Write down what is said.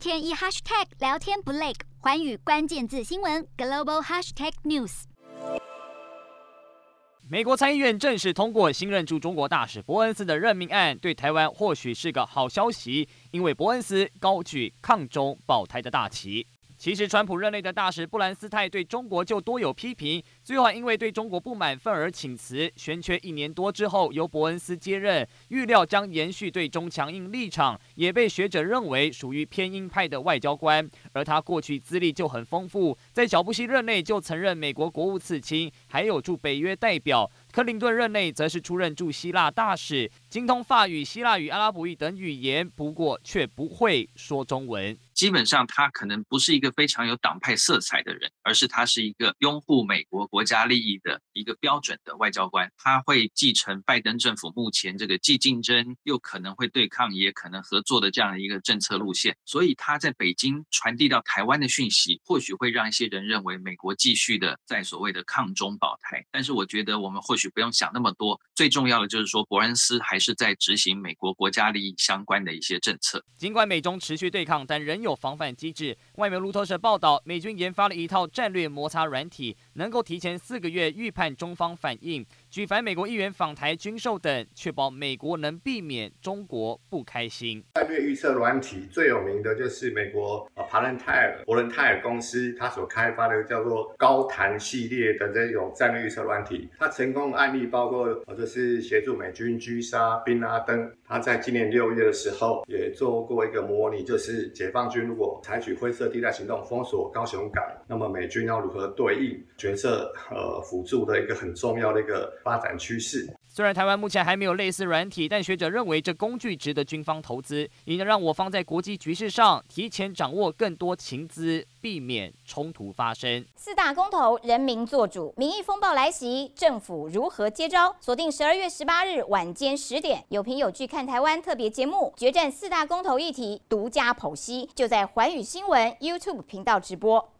天一 hashtag 聊天不累，环宇关键字新闻 global hashtag news。美国参议院正式通过新任驻中国大使伯恩斯的任命案，对台湾或许是个好消息，因为伯恩斯高举抗中保台的大旗。其实，川普任内的大使布兰斯泰对中国就多有批评，最后因为对中国不满愤而请辞。悬缺一年多之后，由伯恩斯接任，预料将延续对中强硬立场，也被学者认为属于偏鹰派的外交官。而他过去资历就很丰富，在小布希任内就曾任美国国务次卿，还有驻北约代表。克林顿任内则是出任驻希腊大使，精通法语、希腊语、阿拉伯语等语言，不过却不会说中文。基本上，他可能不是一个非常有党派色彩的人，而是他是一个拥护美国国家利益的一个标准的外交官。他会继承拜登政府目前这个既竞争又可能会对抗，也可能合作的这样的一个政策路线。所以他在北京传递到台湾的讯息，或许会让一些人认为美国继续的在所谓的抗中保台。但是，我觉得我们或许。不用想那么多，最重要的就是说，伯恩斯还是在执行美国国家利益相关的一些政策。尽管美中持续对抗，但仍有防范机制。外媒路透社报道，美军研发了一套战略摩擦软体，能够提前四个月预判中方反应。举凡美国议员访台、军售等，确保美国能避免中国不开心。战略预测软体最有名的就是美国帕伦泰尔伯伦泰尔公司，它所开发的叫做高弹系列的这种战略预测软体。它成功的案例包括，呃，就是协助美军狙杀宾拉登。他在今年六月的时候也做过一个模拟，就是解放军如果采取灰色地带行动封锁高雄港，那么美军要如何对应？角色呃辅助的一个很重要的一个。发展趋势。虽然台湾目前还没有类似软体，但学者认为这工具值得军方投资，也能让我方在国际局势上提前掌握更多情资，避免冲突发生。四大公投，人民做主，民意风暴来袭，政府如何接招？锁定十二月十八日晚间十点，有凭有据看台湾特别节目，决战四大公投议题，独家剖析，就在环宇新闻 YouTube 频道直播。